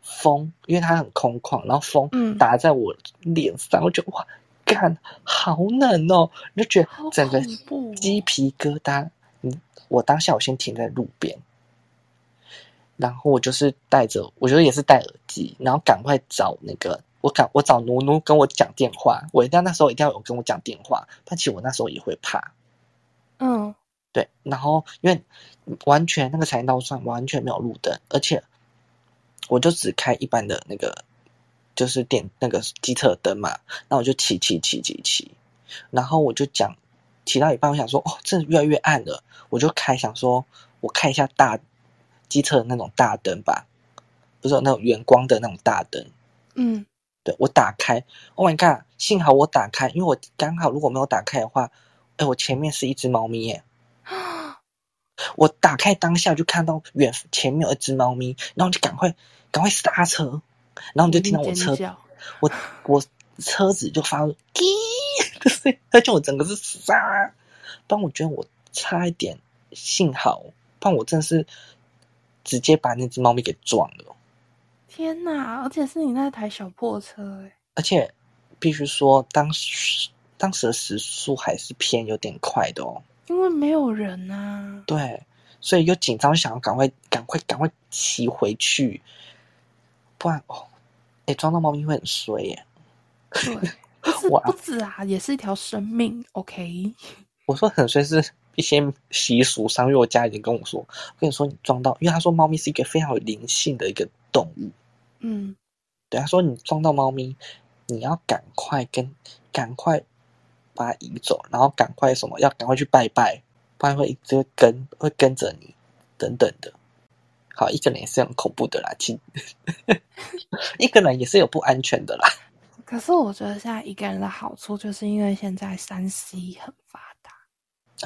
风，因为它很空旷，然后风嗯打在我脸上，我觉得哇，干好冷哦，你就觉得整个鸡皮疙瘩。嗯，我当下我先停在路边，然后我就是戴着，我觉得也是戴耳机，然后赶快找那个，我赶我找奴奴跟我讲电话，我一定要那时候一定要有跟我讲电话，但其实我那时候也会怕，嗯，对，然后因为完全那个产业道上完全没有路灯，而且我就只开一般的那个就是点那个机车灯嘛，那我就骑骑骑骑骑，然后我就讲骑到一半，我想说哦，这越来越暗了，我就开想说我开一下大机车的那种大灯吧，不是有那种远光的那种大灯，嗯，对我打开，Oh my god！幸好我打开，因为我刚好如果没有打开的话，哎，我前面是一只猫咪耶。我打开当下就看到远前面有一只猫咪，然后就赶快赶快刹车，然后你就听到我车我我车子就发出滴的声音，而且我整个是刹，不然我觉得我差一点，幸好，不然我真的是直接把那只猫咪给撞了。天哪！而且是你那台小破车，哎，而且必须说，当时当时的时速还是偏有点快的哦。因为没有人啊。对，所以又紧张，想要赶快、赶快、赶快骑回去，不然哦，哎，撞到猫咪会很衰耶。对，不止啊，也是一条生命。OK，我说很衰是一些习俗上，因为我家人跟我说，我跟你说你撞到，因为他说猫咪是一个非常有灵性的一个动物，嗯，对，他说你撞到猫咪，你要赶快跟赶快把它移走，然后赶快什么要赶快去拜拜，不然会一直会跟会跟着你等等的。好，一个人也是很恐怖的啦，其 一个人也是有不安全的啦。可是我觉得现在一个人的好处，就是因为现在三 C 很发达，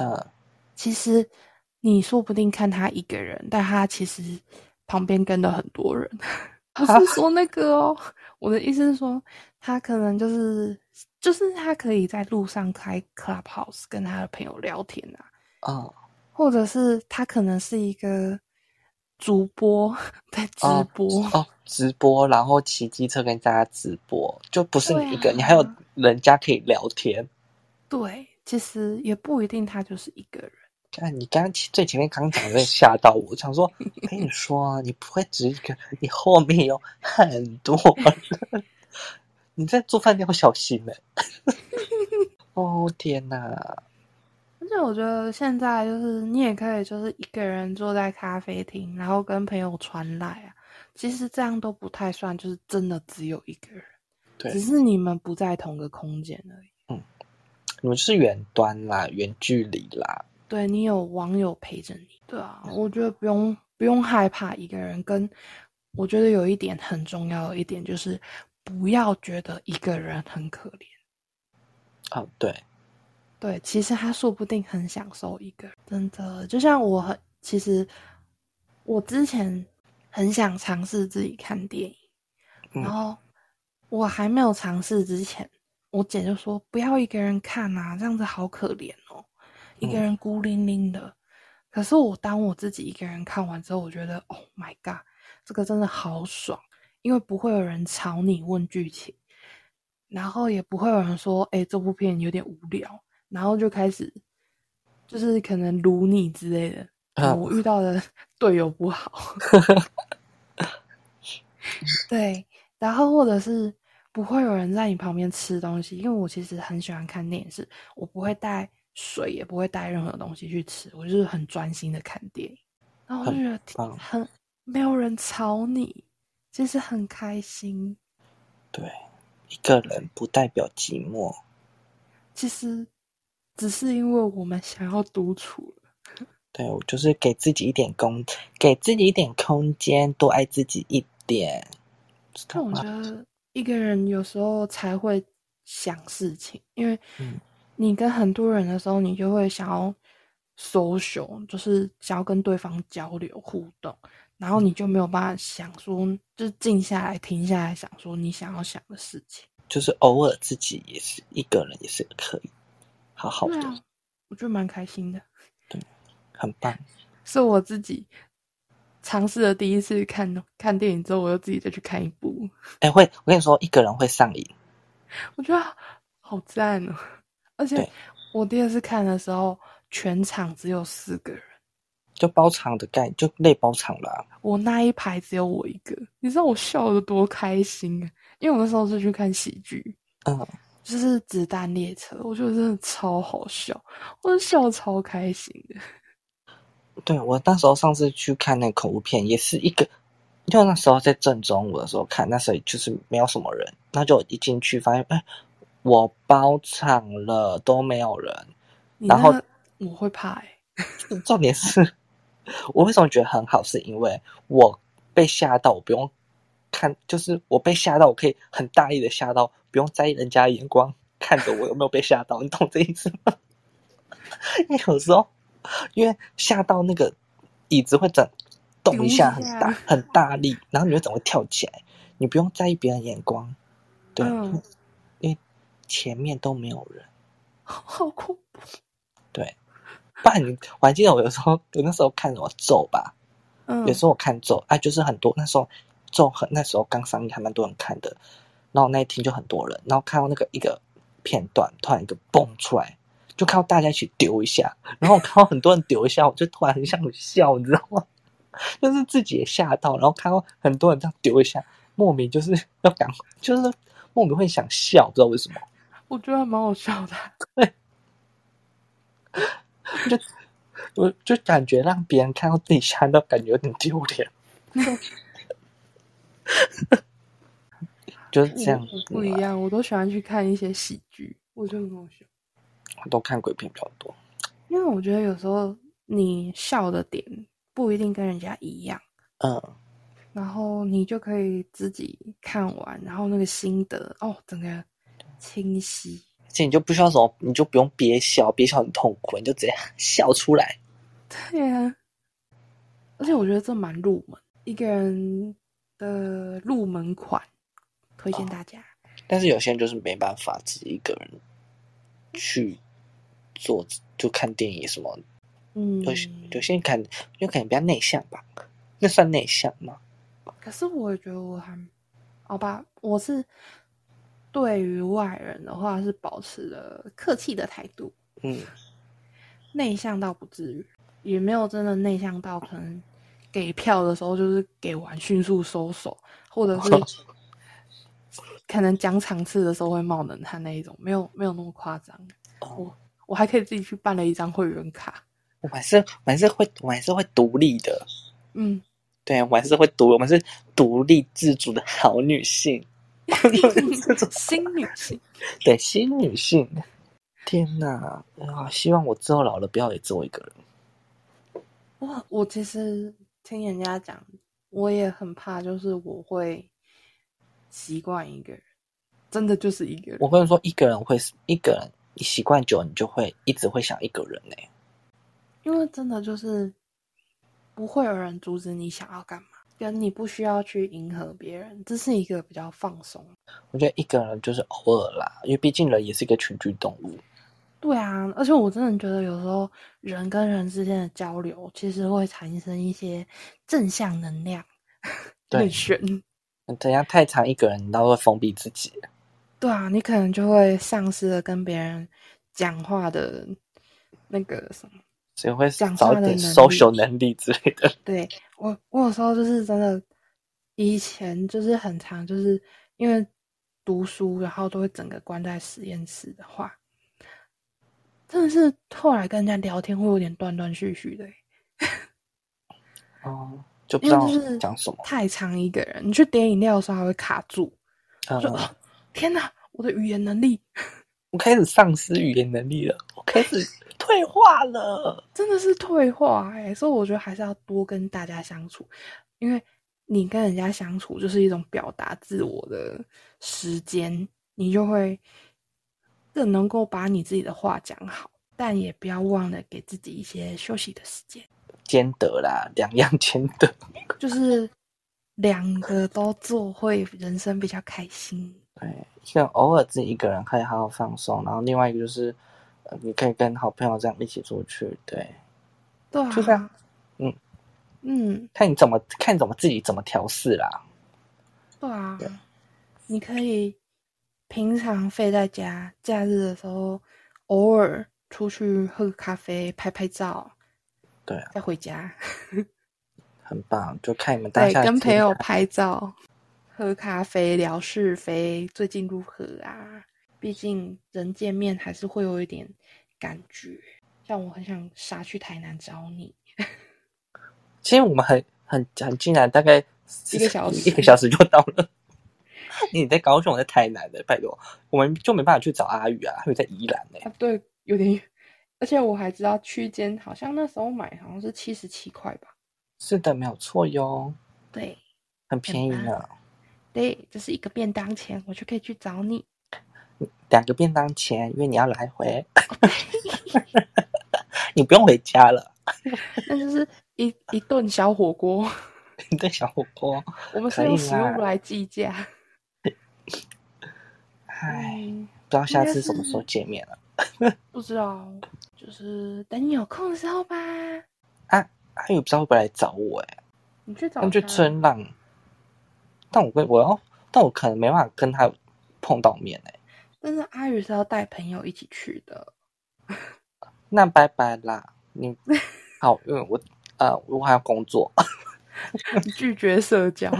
嗯，其实你说不定看他一个人，但他其实旁边跟了很多人。不是 说那个哦，我的意思是说，他可能就是就是他可以在路上开 Clubhouse 跟他的朋友聊天啊，嗯，或者是他可能是一个主播 在直播，哦，直播，然后骑机车跟大家直播，就不是你一个，啊你还有人家可以聊天。对，其实也不一定他就是一个人。看你刚刚最前面刚讲的吓到我，想说跟 你说啊，你不会只一个，你后面有很多人，你在做饭要小心呢、哦天哪！而且我觉得现在就是你也可以就是一个人坐在咖啡厅，然后跟朋友传来啊，其实这样都不太算，就是真的只有一个人，对只是你们不在同个空间而已。嗯你们是远端啦，远距离啦，对你有网友陪着你，对啊，我觉得不用不用害怕一个人。跟我觉得有一点很重要的一点就是，不要觉得一个人很可怜。哦对，对，其实他说不定很享受一个人，真的。就像我很，其实我之前很想尝试自己看电影，嗯然后我还没有尝试之前，我姐就说不要一个人看啊，这样子好可怜哦，一个嗯人孤零零的。可是我当我自己一个人看完之后，我觉得 Oh my god，这个真的好爽，因为不会有人吵你问剧情，然后也不会有人说，哎、这部片有点无聊，然后就开始就是可能撸你之类的。嗯我遇到的 队友不好，对，然后或者是不会有人在你旁边吃东西，因为我其实很喜欢看电视，我不会带水，也不会带任何东西去吃，我就是很专心的看电影，然后我就觉得挺很没有人吵你，其实很开心。对，一个人不代表寂寞，其实只是因为我们想要独处了。对我就是给自己一点空，给自己一点空间，多爱自己一点，知但我觉？得一个人有时候才会想事情，因为嗯你跟很多人的时候，你就会想要 social，就是想要跟对方交流互动，然后你就没有办法想说，就是静下来、停下来想说你想要想的事情。就是偶尔自己也是一个人也是可以，好好的，啊，我觉得蛮开心的，对很棒。是我自己尝试了第一次看看电影之后，我又自己再去看一部，哎，会我跟你说，一个人会上瘾，我觉得好赞哦！而且我第二次看的时候，全场只有四个人，就包场的概就类包场啦。我那一排只有我一个。你知道我笑得多开心啊！因为我那时候是去看喜剧，嗯，就是《子弹列车》，我觉得真的超好笑，我就笑超开心的。对我那时候上次去看那个恐怖片，也是一个，因为那时候在正中午的时候看，那时候就是没有什么人，那就一进去发现，哎，我包场了都没有人。然后我会怕哎、重点是，我为什么觉得很好，是因为我被吓到，我不用看，就是我被吓到，我可以很大力的吓到，不用在意人家的眼光 看着我有没有被吓到，你懂这意思吗？因为有时候，因为吓到那个椅子会整动一下，很大很大力，然后你会怎么跳起来，你不用在意别人眼光，对，嗯因为前面都没有人。好恐怖。对，不然你我还记得我有时候我那时候看什么咒吧，嗯，有时候我看咒啊，就是很多那时候咒很那时候刚上映，还蛮多人看的。然后那一天就很多人，然后看到那个一个片段，突然一个蹦出来，就看到大家一起丢一下，然后我看到很多人丢一下，我就突然很想笑，你知道吗？就是自己也吓到，然后看到很多人这样丢一下，莫名就是要赶，就是莫名会想笑，不知道为什么。我觉得还蛮好笑的。对，就我就感觉让别人看到自己吓到，感觉有点丢脸。就是这样子不一，样，我都喜欢去看一些喜剧，我觉得很好笑。我都看鬼片比较多。因为我觉得有时候你笑的点不一定跟人家一样，嗯，然后你就可以自己看完，然后那个心得哦，整个清晰。而且你就不需要什么，你就不用憋笑，憋笑很痛苦，你就直接 笑出来。对呀、而且我觉得这蛮入门，一个人的入门款，推荐大家。但是有些人就是没办法自己一个人去做，就看电影什么。嗯，有些有些人看，就可能比较内向吧，那算内向吗？可是我觉得我还，好吧，我是对于外人的话是保持了客气的态度，嗯，内向到不至于，也没有真的内向到可能给票的时候就是给完迅速收手，或者是 可能讲场次的时候会冒冷汗那一种，没有没有那么夸张。哦我我还可以自己去办了一张会员卡，我们还是我们还是会我们还是会独立的，嗯，对，我们还是会独，我们是独立自主的好女性，新女性。对，新女性。天哪！啊，希望我之后老了不要也只有一个人。我我其实听人家讲，我也很怕，就是我会习惯一个人，真的就是一个人。我跟你说，一个人会一个人，你习惯久，了，你就会一直会想一个人呢、因为真的就是不会有人阻止你想要干嘛，跟你不需要去迎合别人，这是一个比较放松。我觉得一个人就是偶尔啦，因为毕竟人也是一个群居动物。对啊，而且我真的觉得有时候人跟人之间的交流，其实会产生一些正向能量，对很玄。等下太长一个人，你都会封闭自己。对啊，你可能就会丧失了跟别人讲话的那个什么。所以会讲少一点话的 social 能力之类的。对我，我有时候就是真的，以前就是很长，就是因为读书，然后都会整个关在实验室的话，真的是后来跟人家聊天会有点断断续续的欸，哦，就不知道是讲什么。太长一个人，你去点饮料的时候还会卡住，啊天哪，我的语言能力我开始丧失语言能力了，我开始退化了。真的是退化哎、所以我觉得还是要多跟大家相处，因为你跟人家相处就是一种表达自我的时间，你就会更能够把你自己的话讲好，但也不要忘了给自己一些休息的时间，兼得啦，两样兼得。就是两个都做会人生比较开心。对，一个偶尔自己一个人可以好好放松，然后另外一个就是，呃，你可以跟好朋友这样一起出去。对，对啊，就这样嗯嗯，看你怎么看你怎么自己怎么调试啦。对啊对，你可以平常废在家，假日的时候偶尔出去喝个咖啡、拍拍照，对啊，再回家。很棒，就看你们当对，下跟朋友拍照、喝咖啡、聊是非，最近如何啊？毕竟人见面还是会有一点感觉。像我很想杀去台南找你，其实我们很很很近啊，大概一个小时一个小时就到了。你在高雄，我在台南的，拜托，我们就没办法去找阿宇啊，他有在宜兰呢、啊，对，有点远，而且我还知道区间好像那时候买好像是七十七块吧。是的，没有错哟，对很便宜很呢。对，这是一个便当钱，我就可以去找你。两个便当钱，因为你要来回，你不用回家了。那就是一一顿小火锅，一顿小火锅，我们是用食物来计价。唉，嗯，不知道下次什么时候见面了。不知道，就是等你有空的时候吧。啊，阿宇不知道会不会来找我哎、你去找他们去他春浪，但我跟我要，但我可能没办法跟他碰到面哎、但是阿宇是要带朋友一起去的。那拜拜啦，你 好，因为我呃我还要工作，拒绝社交，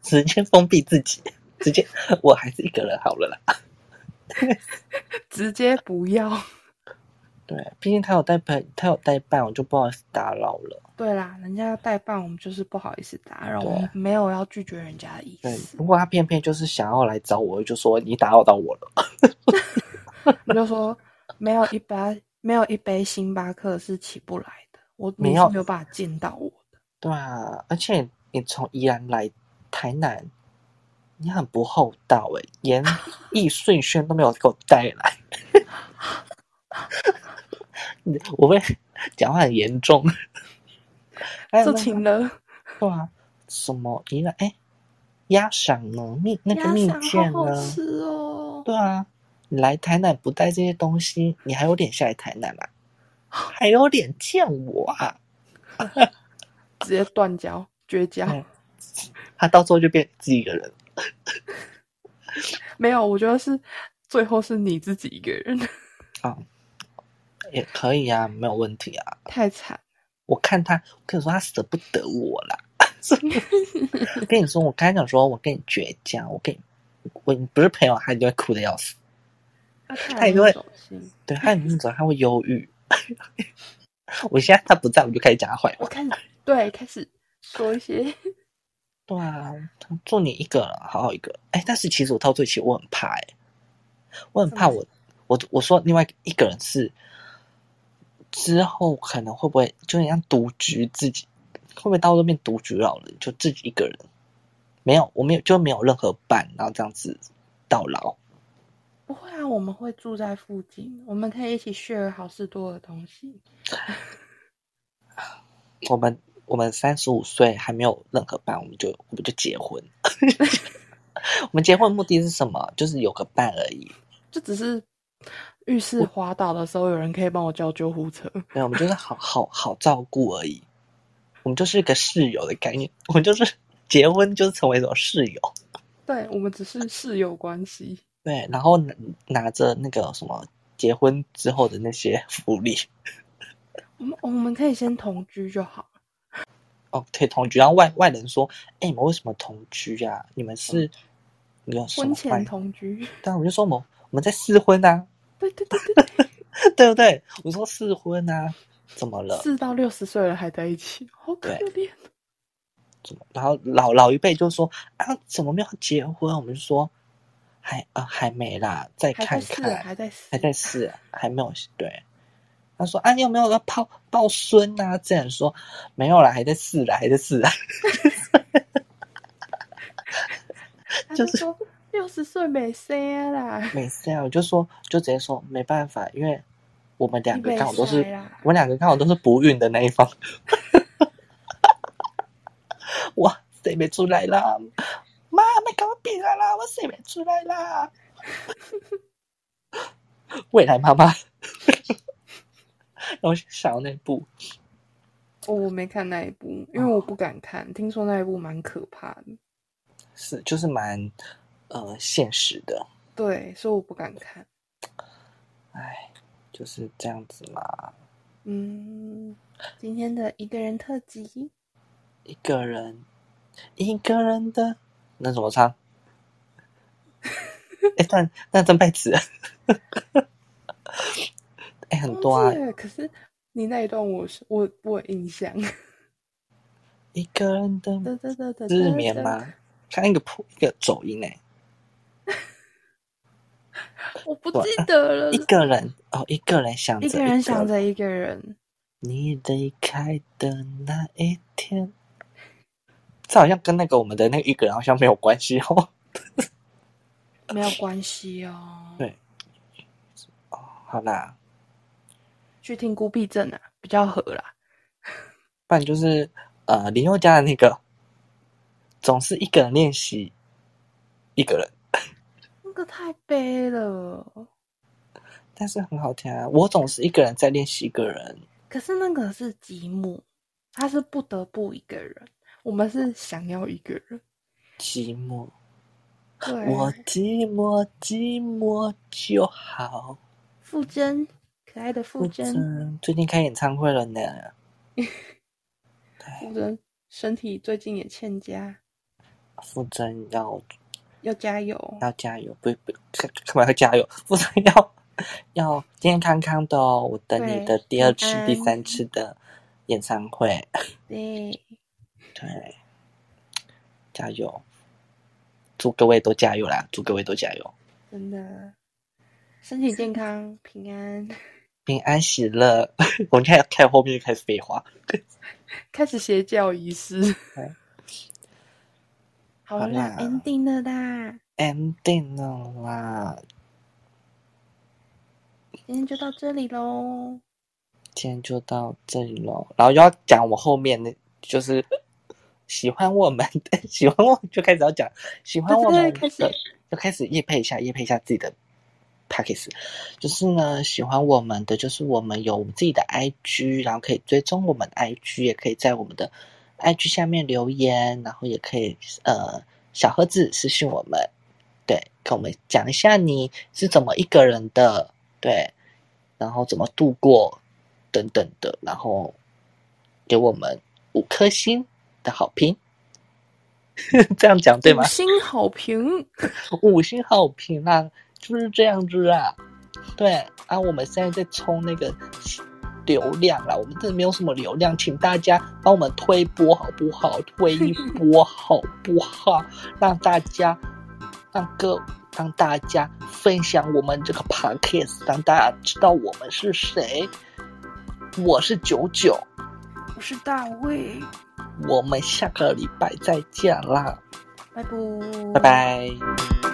直接封闭自己，直接我还是一个人好了啦。直接不要。对，毕竟他有代办，他有代办，我就不好意思打扰了。对啦，人家要代办，我们就是不好意思打扰，对我们没有要拒绝人家的意对，思。不过他偏偏就是想要来找我，就说你打扰到我了。我就说没有一杯没有一杯星巴克是起不来的，我没有没有办法见到我的。对啊，而且你从宜兰来台南，你很不厚道诶、连 易顺轩都没有给我带来。你 我会讲话很严重。还有这那个请了，对啊，什么一个哎，鸭嗓呢？蜜那个鸭蜜饯呢？吃哦。对啊，你来台南不带这些东西，你还有脸下来台南啊？还有脸见我啊？直接断交绝交。嗯他到时候就变自己一个人。没有，我觉得是最后是你自己一个人，啊，也可以啊，没有问题啊。太惨。我看他，我跟你说他舍不得我啦。我跟你说，我刚才讲说我跟你绝交，我跟你我你不是朋友，他就会哭的要死。他也会对他那种他会忧郁。我现在他不在，我就开始讲他坏话。我看对，开始说一些。对啊，做你一个人，好好一个。哎，但是其实我到最起我很怕，哎，我很怕我我我说另外一个人是之后可能会不会就像独居自己，会不会到时候变独居老人，就自己一个人，没有我没有就没有任何伴，然后这样子到老。不会啊，我们会住在附近，我们可以一起 share 好事多的东西。我们我们三十五岁还没有任何伴，我们就我们就结婚。我们结婚目的是什么？就是有个伴而已。就只是浴室滑倒的时候，有人可以帮我叫救护车。没有，我们就是好好好照顾而已。我们就是一个室友的概念。我们就是结婚，就是成为一种室友。对，我们只是室友关系。对，然后拿拿着那个什么结婚之后的那些福利，我们我们可以先同居就好。哦，可以同居。然后外外人说：“哎，你们为什么同居呀？你们是你有婚前同居？”但，我就说我们我们在试婚啊。对对对对对，对不对？我说试婚啊，怎么了？四到六十岁了还在一起，好可怜。怎么？然后老老一辈就说：“啊，怎么没有结婚？”我们就说。还啊，还没啦，再看看，还在试，还在试，还没有对。他说：“啊，你有没有要抱抱孙啊？”这样说没有啦，还在试啦，还在试啊。就是说六十岁没生啦，没生，我就说就直接说没办法，因为我们两个刚好都是，我们两个刚好都是不孕的那一方。哇，谁没出来啦？妈，没搞我病啊啦！我谁没出来啦！未来妈妈，我想那部，哦，我没看那一部，因为我不敢看，听说那一部蛮可怕的。是，就是蛮呃现实的。对，所以我不敢看。哎，就是这样子嘛。嗯，今天的一个人特辑，一个人，一个人的。那怎么唱？哎，但那真背词，哎，很多啊。可是你那一段，我是我我印象。一个人的日眠吗？看一个破，一个走音哎。我不记得了。一个人哦，一个人想着一个人想着一个人。你离开的那一天。这好像跟那个我们的那个一个人好像没有关系哦，没有关系哦。对，哦，好啦，去听孤僻症啊，比较合啦。不然就是呃林宥嘉的那个，总是一个人练习，一个人，那个太悲了。但是很好听啊！我总是一个人在练习一个人，可是那个是寂寞，他是不得不一个人。我们是想要一个人，寂寞，对，我寂寞寂寞就好。傅真，可爱的傅真，最近开演唱会了呢。傅真身体最近也欠佳，傅真要要加油，要加油，不不，干嘛要加油？不是要要健健康康的哦，我等你的第二次、第三次的演唱会。对。对，加油！祝各位都加油啦！祝各位都加油！真的，身体健康，平安，平安喜乐。我们看看后面就开始废话，开始邪教仪式。好啦，ending 了啦，ending 了啦。今天就到这里喽。今天就到这里喽，然后又要讲我后面的，就是。喜欢我们的，喜欢我就开始要讲喜欢我们的，就开始夜配一下，夜配一下自己的 p a c k a g e 就是呢，喜欢我们的，就是我们有我们自己的 IG，然后可以追踪我们的 IG，也可以在我们的 IG 下面留言，然后也可以呃小盒子私信我们，对，跟我们讲一下你是怎么一个人的，对，然后怎么度过等等的，然后给我们五颗星的好评。这样讲对吗五？星好评，五星好评啊，就是这样子啊。对啊，我们现在在冲那个流量啦，我们真的没有什么流量，请大家帮我们推波好不好？推一波好不好？让大家让各让大家分享我们这个 podcast，让大家知道我们是谁。我是九九，我是大卫，我们下个礼拜再见啦，拜拜，拜拜。